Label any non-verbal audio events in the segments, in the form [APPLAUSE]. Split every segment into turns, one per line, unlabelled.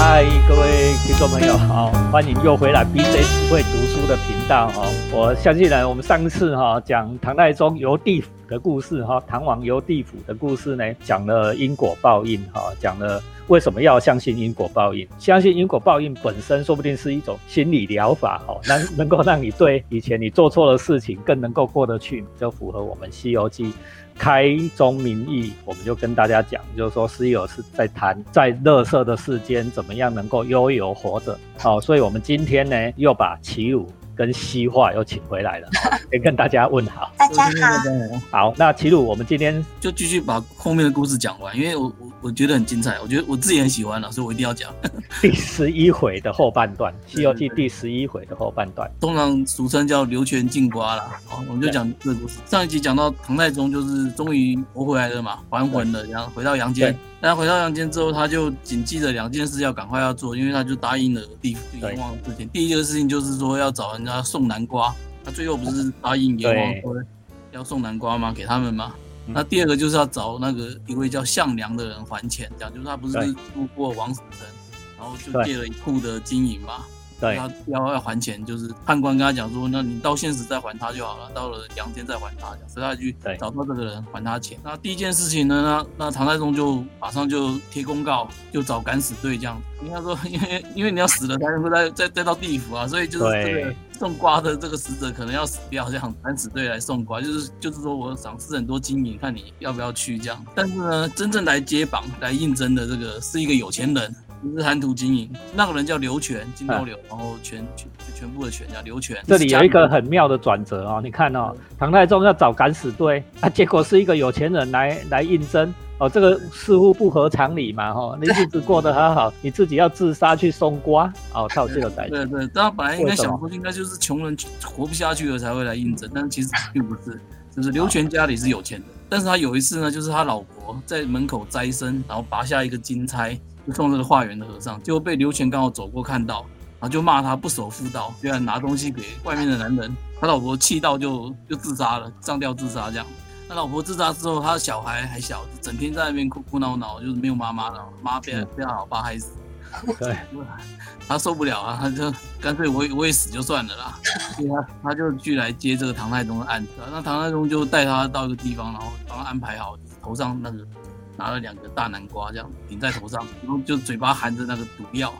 嗨，各位听众朋友，好，欢迎又回来 BJ 只会读书的频道哦。我相信呢，我们上次哈讲唐太宗游地府的故事哈，唐王游地府的故事呢，讲了因果报应哈，讲了为什么要相信因果报应。相信因果报应本身，说不定是一种心理疗法哈，能能够让你对以前你做错的事情更能够过得去，就符合我们《西游记》。开宗明义，我们就跟大家讲，就是说师友是在谈在乐色的世间怎么样能够悠游活着。好，所以我们今天呢又把齐鲁跟西化又请回来了，先跟大家问好。
大家好。
好，那齐鲁，我们今天
就继续把后面的故事讲完，因为我我我觉得很精彩，我觉得我自己很喜欢了，所以我一定要讲 [LAUGHS]
第十一回的后半段，《西游记》第十一回的后半段，
通常俗称叫流泉进瓜啦。好，我们就讲这个故事。上一集讲到唐太宗就是终于活回来了嘛，还魂了，然后回到阳间。那回到阳间之后，他就谨记着两件事要赶快要做，因为他就答应了地府阎王的事情。第一个事情就是说要找人家送南瓜，他最后不是答应阎王说要送南瓜吗？给他们吗？那第二个就是要找那个一位叫项梁的人还钱，这样就是他不是路过王死城，然后就借了一库的金银嘛。
对，
他要要还钱，就是判官跟他讲说，那你到现实再还他就好了，到了阳间再还他，所以他去找到这个人还他钱。那第一件事情呢，那那唐太宗就马上就贴公告，就找敢死队这样。应该说，因为因为你要死了才能够再再再到地府啊，所以就是这个送瓜的这个使者可能要死掉，这样敢死队来送瓜，就是就是说我赏赐很多金银，看你要不要去这样。但是呢，真正来接榜来应征的这个是一个有钱人。不是贪图经营，那个人叫刘全，金刀刘，然后全全全部的全叫刘全。
这里有一个很妙的转折哦，你看哦，唐太宗要找敢死队，啊，结果是一个有钱人来来应征，哦，这个似乎不合常理嘛，哈，你日子 [LAUGHS] 过得很好，你自己要自杀去送瓜，哦，靠这个感
觉。对对，他本来应该想说，应该就是穷人活不下去了才会来应征，但是其实并不是，就是刘全家里是有钱的，但是他有一次呢，就是他老婆在门口摘参，然后拔下一个金钗。就送这个化缘的和尚，结果被刘全刚好走过看到，然后就骂他不守妇道，居然拿东西给外面的男人。他老婆气到就就自杀了，上吊自杀这样。他老婆自杀之后，他的小孩还小，整天在那边哭哭闹闹，就是没有妈妈了，妈被被他老爸害死。
对，[LAUGHS]
他受不了啊，他就干脆我我也死就算了啦。[LAUGHS] 对啊，他就去来接这个唐太宗的案子。那唐太宗就带他到一个地方，然后帮他安排好头上那个。拿了两个大南瓜，这样顶在头上，然后就嘴巴含着那个毒药，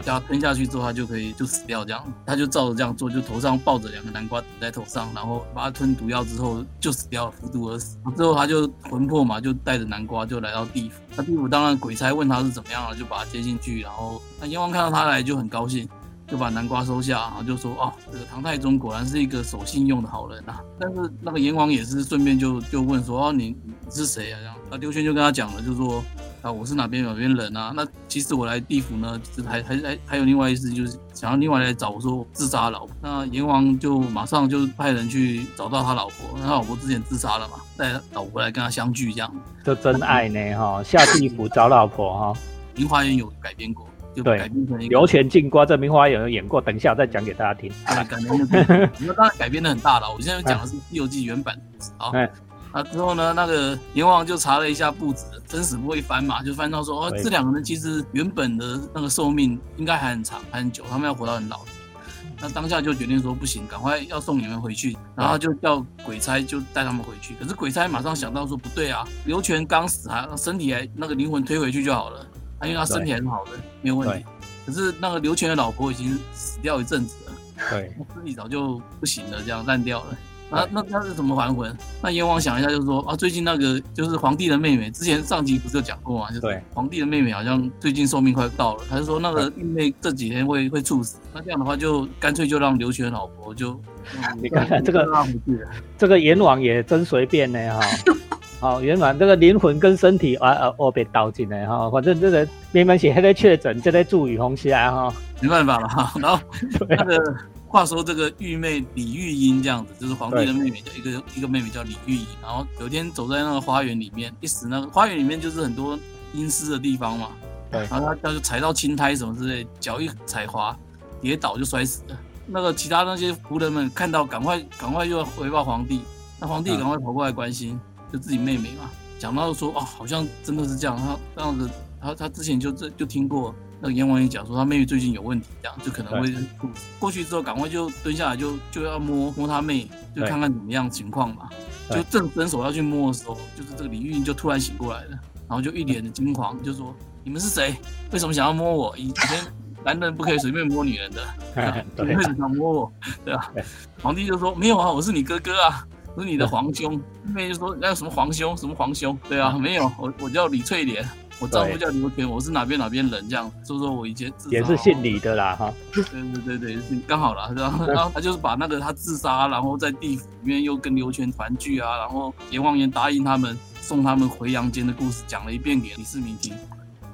叫他吞下去之后，他就可以就死掉。这样，他就照着这样做，就头上抱着两个南瓜顶在头上，然后把他吞毒药之后就死掉了，服毒而死。之后他就魂魄嘛，就带着南瓜就来到地府。那地府当然鬼差问他是怎么样了，就把他接进去。然后那阎王看到他来就很高兴，就把南瓜收下，然后就说：“哦，这个唐太宗果然是一个守信用的好人啊。[LAUGHS] ”但是那个阎王也是顺便就就问说：“哦，你你是谁啊？”这样。那刘轩就跟他讲了，就说啊，我是哪边哪边人啊？那其实我来地府呢，还还还还有另外一思，就是想要另外来找我说自杀老婆。那阎王就马上就派人去找到他老婆，他老婆之前自杀了嘛，带老婆来跟他相聚，这样。
这真爱呢哈，下地府找老婆哈。
明花园有改编过，就改编成
刘全进瓜，这明花园有演过，等一下再讲给大家听。
改编的，那当然改编的很大了。我现在讲的是《西游记》原版的故事啊。啊，之后呢，那个阎王就查了一下簿子，生死簿一翻嘛，就翻到说，哦，这两个人其实原本的那个寿命应该还很长，还很久，他们要活到很老。那当下就决定说，不行，赶快要送你们回去，然后就叫鬼差就带他们回去。可是鬼差马上想到说，不对啊，刘全刚死，还身体还那个灵魂推回去就好了，他因为他身体还是好的，没有问题。可是那个刘全的老婆已经死掉一阵子了，
对，[LAUGHS]
身体早就不行了，这样烂掉了。那那他是怎么还魂？那阎王想一下，就是说啊，最近那个就是皇帝的妹妹，之前上集不是有讲过吗？就是皇帝的妹妹好像最近寿命快到了，他就说那个玉妹这几天会会猝死，那这样的话就干脆就让刘璇老婆就，[LAUGHS]
你看看这个这个阎王也真随便呢哈，[LAUGHS] 好阎王这个灵魂跟身体啊啊哦被倒进来哈，反正这个明明写还在确诊，就在住雨红起来哈，
没办法了哈，然后那个。话说这个玉妹李玉英这样子，就是皇帝的妹妹，叫一个一个妹妹叫李玉英。然后有一天走在那个花园里面，一时那个花园里面就是很多阴湿的地方嘛，
对。
然后他他就踩到青苔什么之类，脚一踩滑，跌倒就摔死了。那个其他那些仆人们看到，赶快赶快就要回报皇帝。那皇帝赶快跑过来关心，就自己妹妹嘛，讲到说哦，好像真的是这样。他这样子，他他之前就这就听过。那个阎王爷讲说他妹妹最近有问题，这样就可能会过去之后赶快就蹲下来就就要摸摸他妹，就看看怎么样情况嘛。就正伸手要去摸的时候，就是这个李玉英就突然醒过来了，然后就一脸的惊慌，就说你们是谁？为什么想要摸我？以前男人不可以随便摸女人的，[LAUGHS] 你为什么想摸我？对吧？皇帝就说没有啊，我是你哥哥啊。是你的皇兄，妹就说那什么皇兄，什么皇兄？对啊，没有，我我叫李翠莲，我丈夫叫刘全，我是哪边哪边人这样。说说我以前
也是姓李的啦，哈。
对对对对，刚好啦，然后然后他就是把那个他自杀，然后在地府里面又跟刘全团聚啊，然后阎王爷答应他们送他们回阳间的故事讲了一遍给李世民听。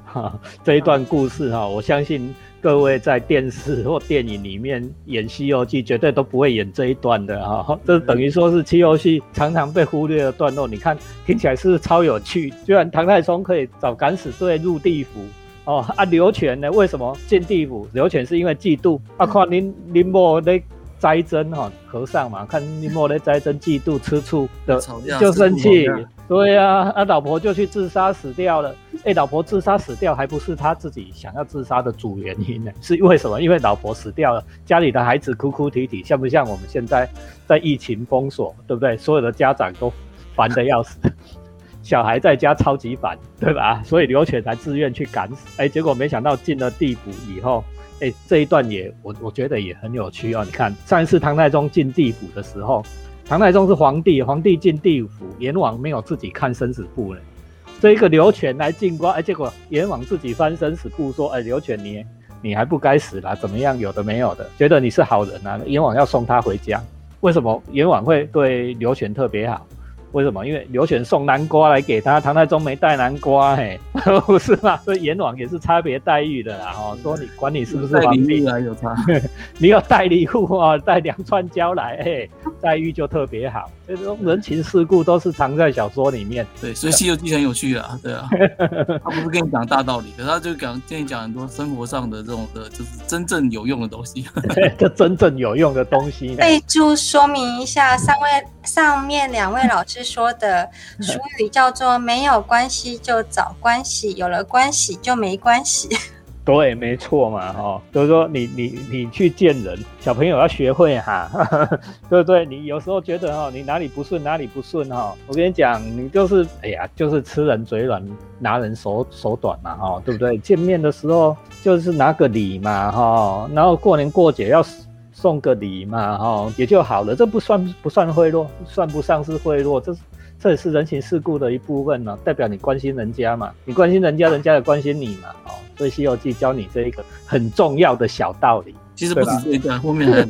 哈，这一段故事哈，我相信。各位在电视或电影里面演《西游记》，绝对都不会演这一段的哈。这等于说是《西游记》常常被忽略的段落。你看，听起来是超有趣。居然唐太宗可以找敢死队入地府哦，啊，刘全呢？为什么进地府？刘全是因为嫉妒。啊，看您您莫那斋真哈，和尚嘛，看您莫那斋真嫉妒吃醋的，就生气。对呀，啊，老婆就去自杀死掉了。哎，老婆自杀死掉，还不是他自己想要自杀的主原因呢？是因为什么？因为老婆死掉了，家里的孩子哭哭啼啼，像不像我们现在在疫情封锁，对不对？所有的家长都烦的要死，[LAUGHS] 小孩在家超级烦，对吧？所以刘犬才自愿去赶死。哎，结果没想到进了地府以后，哎，这一段也我我觉得也很有趣哦。你看上一次唐太宗进地府的时候。唐太宗是皇帝，皇帝进地府，阎王没有自己看生死簿呢。这一个刘全来进关，哎，结果阎王自己翻生死簿说：“哎，刘全你你还不该死啦，怎么样？有的没有的，觉得你是好人啊，阎王要送他回家。为什么阎王会对刘全特别好？”为什么？因为刘选送南瓜来给他，唐太宗没带南瓜，嘿，[LAUGHS] 不是吗？所以阎王也是差别待遇的啦。哦，说你管你是不是皇帝
啊，有差，[LAUGHS]
你要带礼物啊，带两串椒来，哎，待遇就特别好。这种人情世故都是藏在小说里面。
对，所以《西游记》很有趣啊，对啊，[LAUGHS] 他不是跟你讲大道理，可是他就讲跟你讲很多生活上的这种的，就是真正有用的东西。[LAUGHS]
就真正有用的东西。
备注说明一下，三位上面两位老师说的俗语叫做“没有关系就找关系，有了关系就没关系”。[LAUGHS]
对，没错嘛，哈，就是说你你你去见人，小朋友要学会哈，[LAUGHS] 对不对？你有时候觉得哈，你哪里不顺哪里不顺哈，我跟你讲，你就是哎呀，就是吃人嘴软，拿人手手短嘛，哈，对不对？见面的时候就是拿个礼嘛，哈，然后过年过节要送个礼嘛，哈，也就好了，这不算不算贿赂，算不上是贿赂，这是这也是人情世故的一部分呢，代表你关心人家嘛，你关心人家，人家也关心你嘛，所以《西游记》教你这一个很重要的小道理，
其实不止这一段，后面还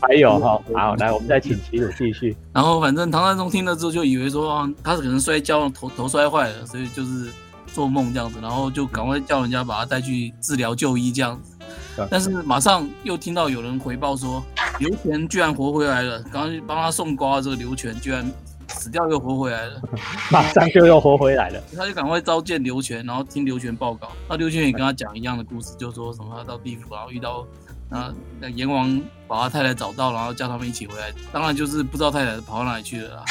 [LAUGHS]
还有哈。好，来，我们再请齐鲁继续。
然后，反正唐太宗听了之后，就以为说他可能摔跤头头摔坏了，所以就是做梦这样子，然后就赶快叫人家把他带去治疗就医这样子。但是马上又听到有人回报说，刘全居然活回来了，刚刚帮他送瓜这个刘全居然。死掉又活回来了，[LAUGHS]
马上就又活回来了。
他就赶快召见刘全，然后听刘全报告。那刘全也跟他讲一样的故事，就说什么他到地府，然后遇到那那阎王把他太太找到，然后叫他们一起回来。当然就是不知道太太跑到哪里去了啦。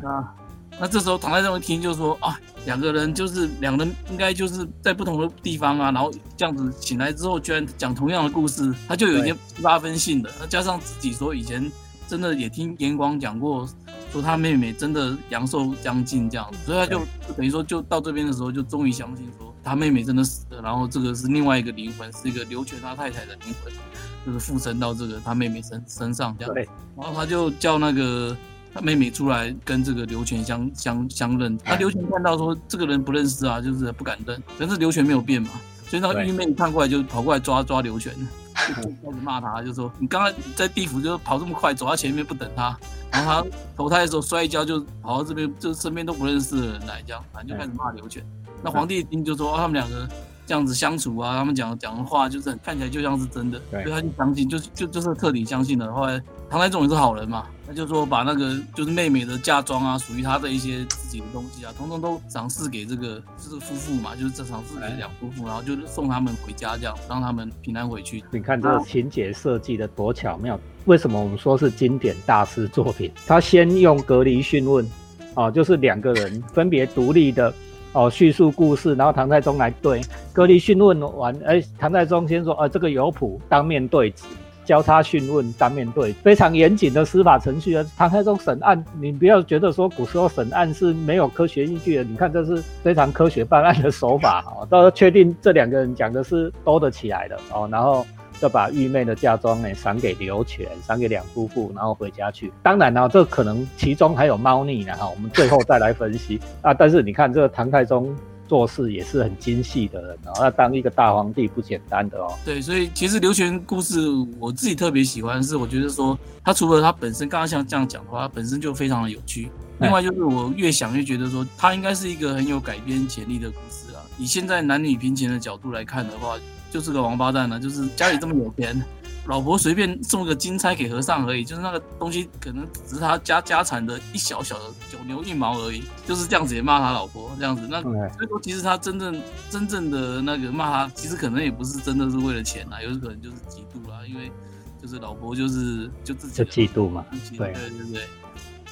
那 [LAUGHS] 那这时候唐太宗一听就说啊，两个人就是两人应该就是在不同的地方啊，然后这样子醒来之后居然讲同样的故事，他就有一点七八分信的。那加上自己说以前真的也听阎王讲过。说他妹妹真的阳寿将近这样子，所以他就等于说就到这边的时候，就终于相信说他妹妹真的死了，然后这个是另外一个灵魂，是一个刘全他太太的灵魂，就是附身到这个他妹妹身身上这样。对。然后他就叫那个他妹妹出来跟这个刘全相相相认。那刘全看到说这个人不认识啊，就是不敢认，但是刘全没有变嘛，所以那个玉妹看过来就跑过来抓抓刘全，开始骂他，就说你刚刚在地府就跑这么快，走到前面不等他。然后他投胎的时候摔跤，就跑到这边，就身边都不认识的人来，这样反正就开始骂刘全。那皇帝一听就说：“哦，他们两个这样子相处啊，他们讲讲的话就是看起来就像是真的。”所以他就相信，就就就是彻底相信了。后来唐太宗也是好人嘛，就说把那个就是妹妹的嫁妆啊，属于她的一些自己的东西啊，统统都赏赐给这个就是夫妇嘛，就是这赏赐给两夫妇，然后就送他们回家，这样让他们平安回去。
你看这个情节设计的多巧妙。为什么我们说是经典大师作品？他先用隔离讯问，啊，就是两个人分别独立的哦，叙述故事，然后唐太宗来对，隔离讯问完，哎，唐太宗先说，呃，这个有谱，当面对质，交叉讯问，当面对，非常严谨的司法程序啊。唐太宗审案，你不要觉得说古时候审案是没有科学依据的，你看这是非常科学办案的手法哦，到确定这两个人讲的是多得起来的哦，然后。就把玉妹的嫁妆呢赏给刘全，赏给两夫妇，然后回家去。当然呢，这可能其中还有猫腻呢哈，我们最后再来分析啊。但是你看这个唐太宗做事也是很精细的人哦，要当一个大皇帝不简单的哦。
对，所以其实刘玄故事我自己特别喜欢，是我觉得说他除了他本身刚刚像这样讲的话，本身就非常的有趣。另外就是我越想越觉得说他应该是一个很有改编潜力的故事啊。以现在男女平权的角度来看的话。就是个王八蛋呢，就是家里这么有钱，老婆随便送个金钗给和尚而已，就是那个东西可能只是他家家产的一小小的九牛一毛而已，就是这样子也骂他老婆这样子，那所以说其实他真正真正的那个骂他，其实可能也不是真的是为了钱啊，有可能就是嫉妒啦，因为就是老婆就是就自己
嫉妒嘛，
对对对对，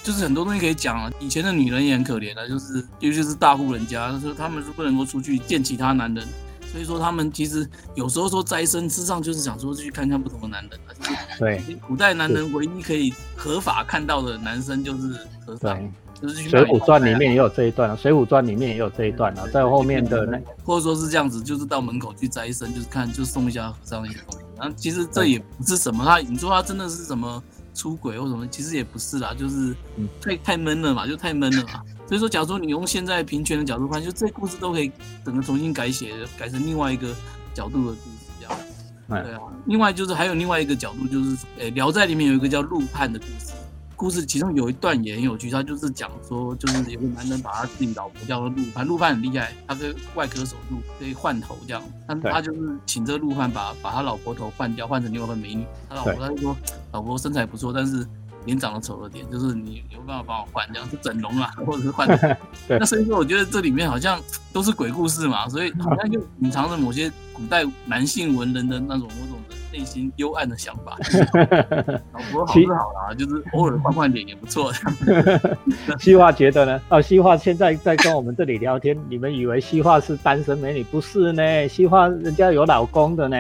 就是很多东西可以讲啊，以前的女人也很可怜的，就是尤其是大户人家，说他们是不能够出去见其他男人。所以说，他们其实有时候说斋生，事实上就是想说去看看不同的男人啊。
对，
古代男人唯一可以合法看到的男生就是和尚。就是《
水浒传》里面也有这一段啊，《水浒传》里面也有这一段啊，在后面的那，
或者说是这样子，就是到门口去斋生，就是看，就送一下和尚一些东西。然后其实这也不是什么，他你说他真的是什么出轨或什么，其实也不是啦，就是太太闷了嘛，就太闷了嘛。所以说，假如说你用现在平权的角度看，就这故事都可以整个重新改写，改成另外一个角度的故事，这样。对啊。另外就是还有另外一个角度，就是诶，《聊斋》里面有一个叫陆判的故事。故事其中有一段也很有趣，他就是讲说，就是有个男人把他自己老婆叫做陆判，陆判很厉害，他跟外科手术可以换头这样。他他就是请这个陆判把把他老婆头换掉，换成另外一个美女。他老婆他就说，老婆身材不错，但是。脸长得丑了点，就是你有办法帮我换，这样是整容啊，或者是换。[LAUGHS] 那所以说，我觉得这里面好像都是鬼故事嘛，所以好像就隐藏着某些古代男性文人的那种内心幽暗的想法。[LAUGHS] 老婆好是好啦，就是偶尔换换脸也不错。[LAUGHS]
西化觉得呢？哦，西化现在在跟我们这里聊天，你们以为西化是单身美女？不是呢，西化人家有老公的呢。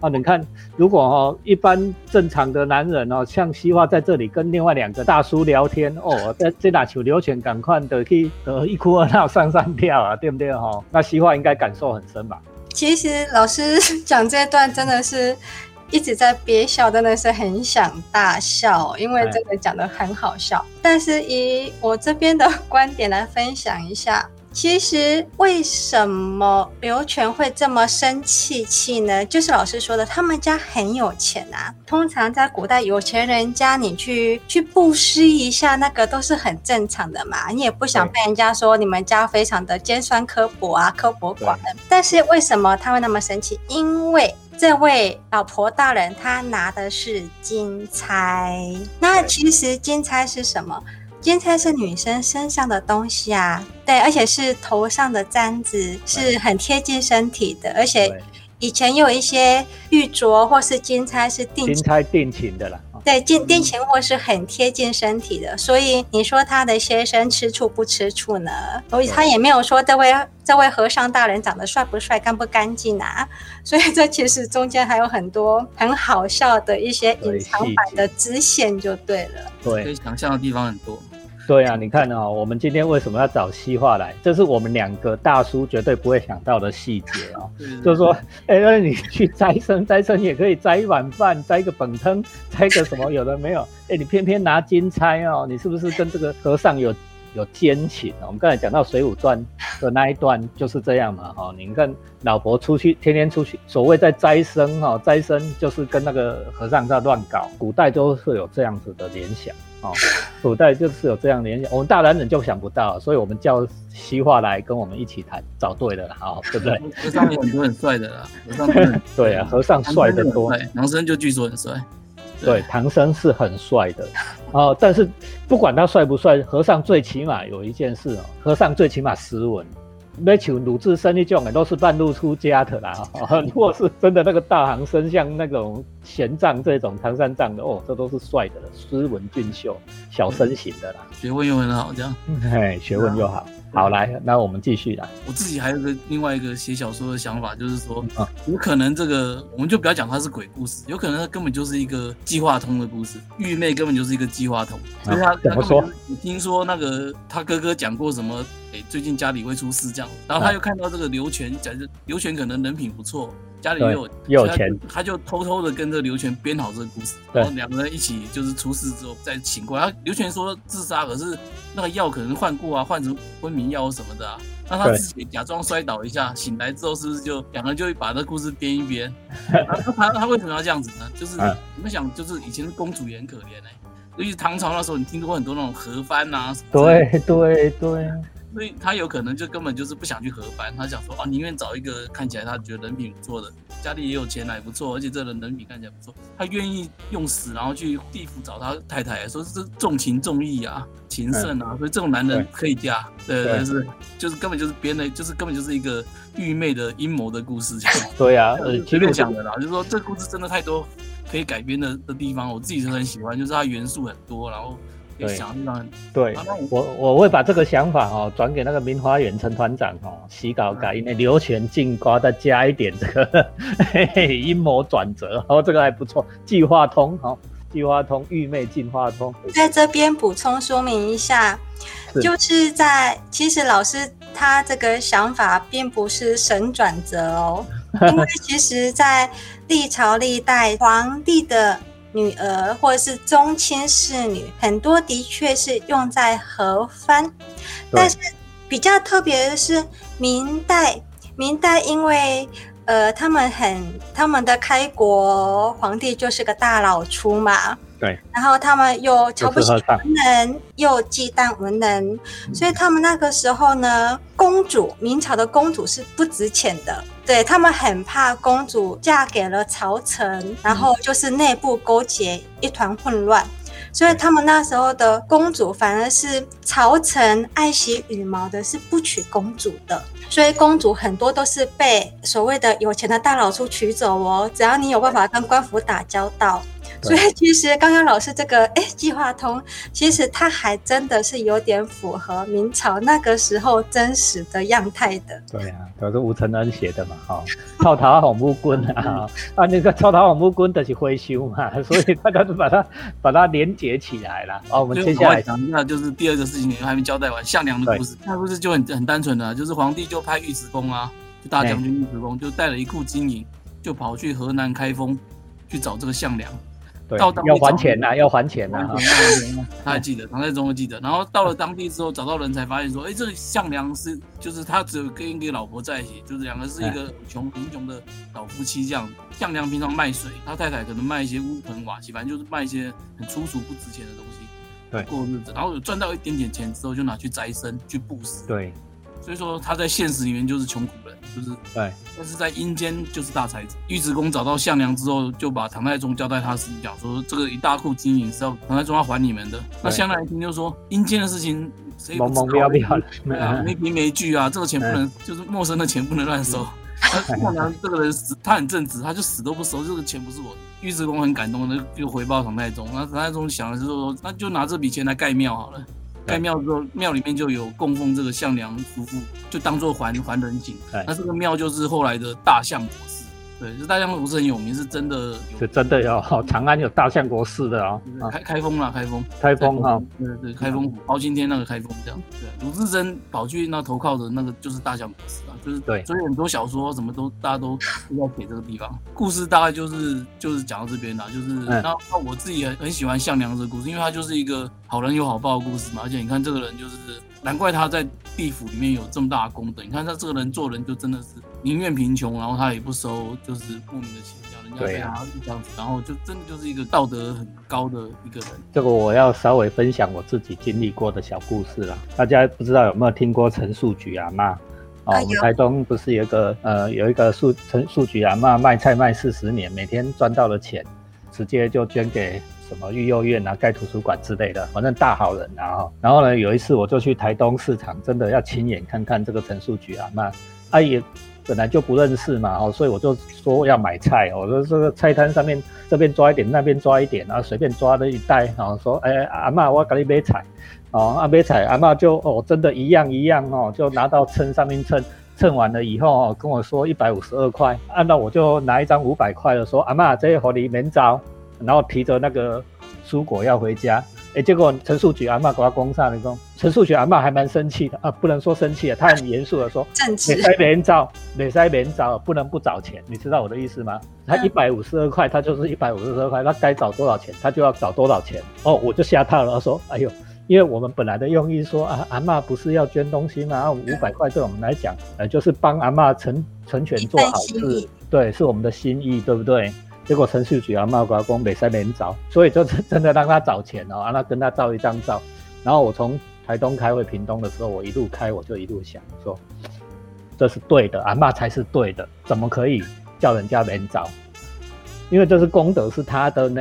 啊，你看，如果哈一般正常的男人哦，像西化在这里跟另外两个大叔聊天哦，在 [LAUGHS] 这打球流泉赶快的去呃一哭二闹三上吊啊，对不对哈？那西化应该感受很深吧？
其实老师讲这段真的是一直在憋笑，真的是很想大笑，因为真的讲的很好笑。但是以我这边的观点来分享一下。其实为什么刘全会这么生气气呢？就是老师说的，他们家很有钱啊。通常在古代有钱人家，你去去布施一下，那个都是很正常的嘛。你也不想被人家说你们家非常的尖酸刻薄啊，刻薄寡恩。但是为什么他会那么生气？因为这位老婆大人她拿的是金钗。那其实金钗是什么？金钗是女生身上的东西啊，对，而且是头上的簪子，是很贴近身体的，而且以前有一些玉镯或是金钗是定
金钗定情的啦。
对，电电情货是很贴近身体的，所以你说他的先生吃醋不吃醋呢？所以他也没有说这位这位和尚大人长得帅不帅、干不干净啊。[LAUGHS] 所以这其实中间还有很多很好笑的一些隐藏版的支线，就对了。
对，
可以想象的地方很多。
对啊，你看啊，我们今天为什么要找西化来？这是我们两个大叔绝对不会想到的细节啊。就是说，哎，那你去斋生，斋生也可以摘一碗饭，摘一个本汤，摘个什么有的没有？哎，你偏偏拿金钗哦，你是不是跟这个和尚有有奸情啊？我们刚才讲到《水浒传》的那一段就是这样嘛。哈，你看老婆出去，天天出去，所谓在斋生哈，斋生就是跟那个和尚在乱搞。古代都是有这样子的联想。哦，[LAUGHS] 古代就是有这样联想，我们大男人就想不到，所以我们叫西化来跟我们一起谈，找对了，好，对不对？
和尚有很多很帅的啦，和尚 [LAUGHS]
对啊，和尚帅的多，
唐僧就据说很帅，
对，唐僧是很帅的，哦，但是不管他帅不帅，和尚最起码有一件事哦，和尚最起码斯文。没像鲁智深那种的，都是半路出家的啦。[LAUGHS] 如果是真的那个大行僧，像那种玄奘这种唐三藏的，哦，这都是帅的了，斯文俊秀，小身形的啦。
学问又很好，这样。
哎，学问又好。好，来，那我们继续来。
我自己还有个另外一个写小说的想法，就是说
啊，
有可能这个我们就不要讲它是鬼故事，有可能它根本就是一个计划通的故事。玉妹根本就是一个计划通，所以他
啊怎么说？
他根本就是听说那个他哥哥讲过什么，诶，最近家里会出事这样，然后他又看到这个刘全，讲这刘全可能人品不错，家里又有
又有钱，
他就偷偷的跟这个刘全编好这个故事，然后两个人一起就是出事之后再醒过来。他刘全说自杀，可是那个药可能换过啊，换成昏迷药什么的啊。那他自己假装摔倒一下，醒来之后是不是就两个人就会把这故事编一编？[LAUGHS] 他他为什么要这样子呢？就是
嗯
你们想，就是以前的公主也很可怜哎、尤其唐朝那时候，你听说过很多那种和番啊，
对对对，
所以他有可能就根本就是不想去合班，他想说啊，宁愿找一个看起来他觉得人品不错的，家里也有钱还不错，而且这人人品看起来不错，他愿意用死然后去地府找他太太，说是重情重义啊，情圣啊，所以这种男人可以嫁，对，
对
是就是根本就是编的，就是根本就是一个愚昧的阴谋的故事，[LAUGHS]
对啊，呃，
随便讲的啦，就是说这故事真的太多可以改编的的地方，我自己是很喜欢，就是它元素很多，然后
对。对
我
我我会把这个想法哦转给那个明花园陈团长哦，洗稿改因为刘全进瓜再加一点这个 [LAUGHS] 阴谋转折，哦，这个还不错，计划通哦，计划通玉妹进化通，
在这边补充说明一下，
是。
就是在其实老师他这个想法并不是神转折哦，因为其实，在历朝历代皇帝的女儿或者是宗亲侍女，很多的确是用在和番，但是比较特别的是明代，明代因为。呃，他们很他们的开国皇帝就是个大老粗嘛，
对，
然后他们又瞧不起文人，又忌惮文人，所以他们那个时候呢，公主明朝的公主是不值钱的，对他们很怕公主嫁给了朝臣，然后就是内部勾结一团混乱。所以他们那时候的公主反而是朝臣爱惜羽毛的，是不娶公主的。所以公主很多都是被所谓的有钱的大老粗娶走哦。只要你有办法跟官府打交道，所以其实刚刚老师这个哎计划通，其实它还真的是有点符合明朝那个时候真实的样态的。
对啊，都是吴承恩写的嘛，哈、套桃红木棍啊，[LAUGHS] 啊，那个套桃红木棍的是灰修嘛，[LAUGHS] 所以大家就把它把它连接起来了。哦，我们接下来
讲一下，就是第二个事情，你还没交代完，项梁的故事。那故事就很很单纯的、啊，就是皇帝就派尉迟恭啊，就大将军尉迟恭，就带了一库金银，就跑去河南开封去找这个项梁。
对
到当地
要还钱呐、要还钱呐、[LAUGHS]
他还记得，唐太宗会记得。然后到了当地之后，找到人才发现说，哎，这个项梁是就是他只有跟一个老婆在一起，就是两个是一个穷贫穷的老夫妻这样。项梁平常卖水，他太太可能卖一些乌盆瓦器，反正就是卖一些很粗俗不值钱的东西，
对
过日子。然后有赚到一点点钱之后，就拿去斋生去布施。
对
所以说他在现实里面就是穷苦人，就是
对
但是在阴间就是大才子。尉迟恭找到项梁之后，就把唐太宗交代他事情，讲说这个一大库金银是要唐太宗要还你们的。那项梁一听就说，阴间的事情谁 [LAUGHS] 也不
蒙
知道啊，没凭没据啊，这个钱不能，就是陌生的钱不能乱收。他项梁这个人死，他很正直，他就死都不收，这个钱不是我的。尉迟恭很感动的就回报唐太宗，那唐太宗想的是说，那就拿这笔钱来盖庙好了。盖庙之后，庙里面就有供奉这个项梁夫妇，就当做还还人情
对。
那这个庙就是后来的大相国寺，对，这大相国寺很有名，是真的有
是真的有好长安有大相国寺的哦，啊，
开开封了，开封，
开封哈，
对对，开封府包青天那个开封这样。对，鲁智深跑去那投靠的那个就是大相国寺啊，就是
对
所以很多小说什么都大家都 [LAUGHS] 都在写这个地方。故事大概就是就是讲到这边啦，就是
嗯
那那我自己很很喜欢项梁这个故事，因为他就是一个好人有好报的故事嘛，而且你看这个人就是难怪他在地府里面有这么大的功德，你看他这个人做人就真的是宁愿贫穷，然后他也不收就是不明的钱，叫人家
对啊
对他这样子，然后就真的就是一个道德很高的一个人。
这个我要稍微分享我自己经历过的小故事啦。大家不知道有没有听过陈树菊阿妈？哦，
啊
我们
有
台东不是有一个呃有一个树陈树菊阿妈卖菜卖四十年，每天赚到的钱，直接就捐给什么育幼院啊、盖图书馆之类的，反正大好人啊、哦。然后呢，有一次我就去台东市场，真的要亲眼看看这个陈树菊阿妈，啊也本来就不认识嘛，哦，所以我就说要买菜，我说这个菜摊上面这边抓一点，那边抓一点，然后随便抓了一袋，然后说，哎，阿嬷，我给你买菜，哦，阿美彩阿妈就哦，真的一样一样哦，就拿到称上面称，称完了以后哦，跟我说一百五十二块，按照我就拿一张五百块的说阿妈这些合你免找，然后提着那个蔬果要回家。哎，结果陈树菊阿妈给他攻上了，说陈树菊阿妈还蛮生气的啊，不能说生气啊，他很严肃的说，
正直，
没塞免找，没塞免找，不能不找钱，你知道我的意思吗？他一百五十二块，他就是一百五十二块，他该找多少钱，他就要找多少钱。哦，我就吓他了，说，哎呦，因为我们本来的用意说啊，阿妈不是要捐东西吗？五百块对我们来讲，呃，就是帮阿妈成成全做好事，对，是我们的心意，对不对？结果陈秀菊啊骂瓜公没三连找，所以就真的让他找钱哦，让他跟他照一张照。然后我从台东开回屏东的时候，我一路开我就一路想说，这是对的，阿妈才是对的，怎么可以叫人家连找？因为这是功德是他的呢，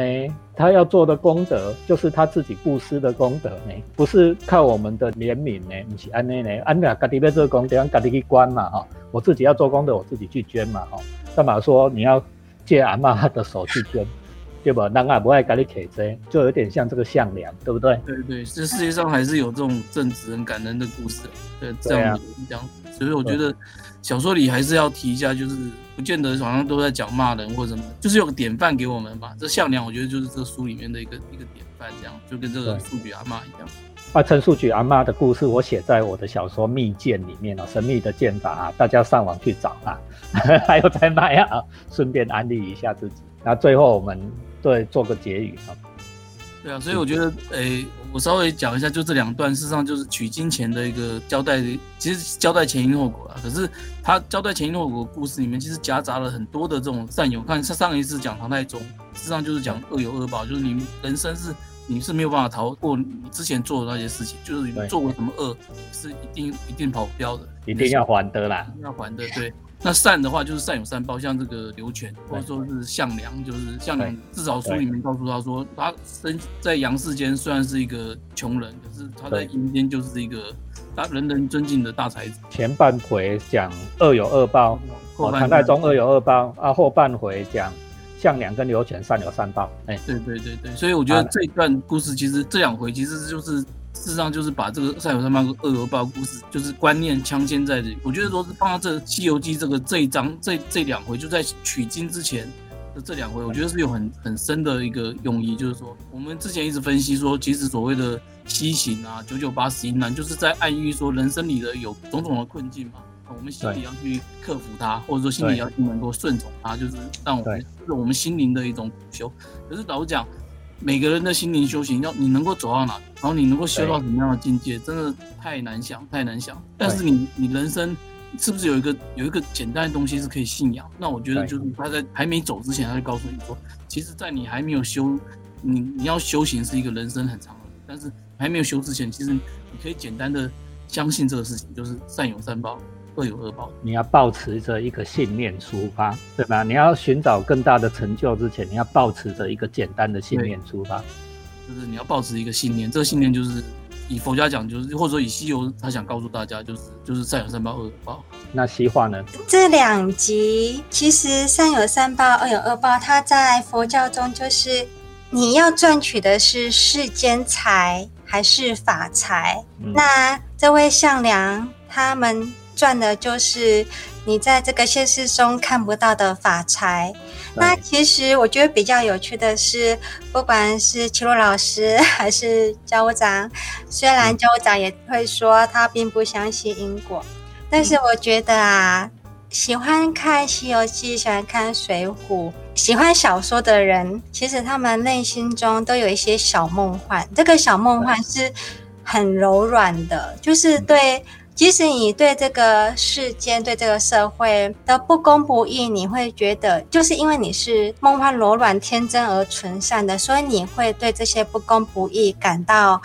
他要做的功德就是他自己布施的功德呢，不是靠我们的怜悯呢，不是安内呢，安那家己要做功德，家己去关嘛哈，我自己要做功德，我自己去捐嘛哈，干嘛说你要？借阿妈的手去捐，对吧？让阿不爱跟你客这，就有点像这个项梁，对不对？
对对，这世界上还是有这种正直、很感人的故事，对这样这样。所以我觉得小说里还是要提一下，就是不见得好像都在讲骂人或什么，就是有个典范给我们吧。这项梁，我觉得就是这书里面的一个一个典范，这样就跟这个数据阿妈一样。
啊，陈树菊阿妈的故事，我写在我的小说《密剑》里面哦，神秘的剑法啊，大家上网去找啊。[LAUGHS] 还有在卖啊，[LAUGHS] 顺便安利一下自己。那最后我们对做个结语啊。
对啊，所以我觉得，诶，我稍微讲一下，就这两段，事实上就是取金钱的一个交代，其实交代前因后果啊。可是他交代前因后果故事里面，其实夹杂了很多的这种善友。看上上一次讲唐太宗，事实上就是讲恶有恶报，就是你人生是你是没有办法逃过你之前做的那些事情，就是你做过什么恶，是一定一定跑不掉的，
一定要还的啦，
要还的，对。那善的话就是善有善报，像这个刘全或者说是项梁，就是项梁。至少书里面告诉他说，他生在阳世间虽然是一个穷人，可是他在阴间就是一个大人人尊敬的大才子。
前半回讲恶有恶报，唐代中恶有恶报啊，后半回讲项梁跟刘全善有善报。
哎，对对对对，所以我觉得这一段故事其实这两回其实就是。事实上就是把这个善有善报、恶有恶报故事，就是观念镶嵌在这里。我觉得说是放到这《西游记》这个这一章这这两回，就在取经之前的这两回，我觉得是有很很深的一个用意。就是说，我们之前一直分析说，其实所谓的西行啊、九九八十一难，就是在暗喻说人生里的有种种的困境嘛。我们心里要去克服它，或者说心里要去能够顺从它，就是让我们是我们心灵的一种苦修。可是老讲。每个人的心灵修行，要你能够走到哪，然后你能够修到什么样的境界，真的太难想，太难想。但是你，你人生是不是有一个有一个简单的东西是可以信仰？那我觉得就是他在还没走之前，他就告诉你说，其实，在你还没有修，你你要修行是一个人生很长的，但是还没有修之前，其实你可以简单的相信这个事情，就是善有善报。恶有恶报，
你要保持着一个信念出发，对吧？你要寻找更大的成就之前，你要保持着一个简单的信念出发，
就是你要保持一个信念。这个信念就是以佛家讲，就是或者说以西游，他想告诉大家，就是就是善有善报，恶有报。
那西化呢？
这两集其实善有善报，恶有恶报，它在佛教中就是你要赚取的是世间财还是法财？那这位项梁他们。赚的就是你在这个现实中看不到的法财。那其实我觉得比较有趣的是，不管是齐鲁老师 [LAUGHS] 还是教务长，虽然教务长也会说他并不相信因果，但是我觉得啊，喜欢看《西游记》、喜欢看《水浒》、喜欢小说的人，其实他们内心中都有一些小梦幻。这个小梦幻是很柔软的，就是对。即使你对这个世间、对这个社会的不公不义，你会觉得，就是因为你是梦幻柔软、天真而纯善的，所以你会对这些不公不义感到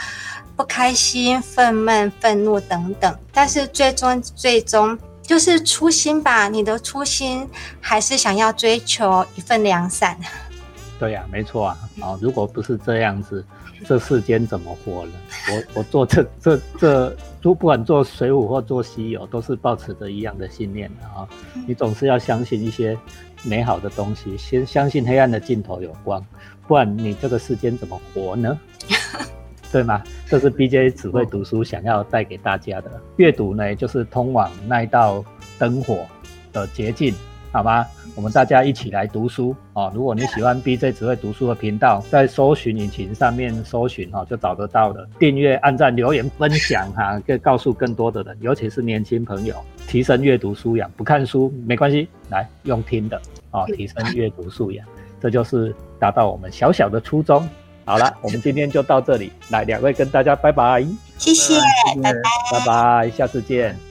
不开心、愤懑、愤怒等等。但是最终、最终就是初心吧，你的初心还是想要追求一份良善。[LAUGHS]
对呀，没错啊。哦，如果不是这样子。这世间怎么活呢？我我做这这这，不管做水浒或做西游，都是保持着一样的信念的啊！你总是要相信一些美好的东西，先相信黑暗的尽头有光，不然你这个世间怎么活呢？[LAUGHS] 对吗？这是 BJ 只会读书想要带给大家的阅读呢，就是通往那一道灯火的捷径，好吗？我们大家一起来读书哦。如果你喜欢 BJ 只会读书的频道，在搜寻引擎上面搜寻哈，就找得到了。订阅、按赞、留言、分享哈，更告诉更多的人，尤其是年轻朋友，提升阅读素养。不看书没关系，来用听的哦，提升阅读素养，这就是达到我们小小的初衷。好了，我们今天就到这里，来两位跟大家拜拜，
谢谢，拜拜，
拜拜，下次见。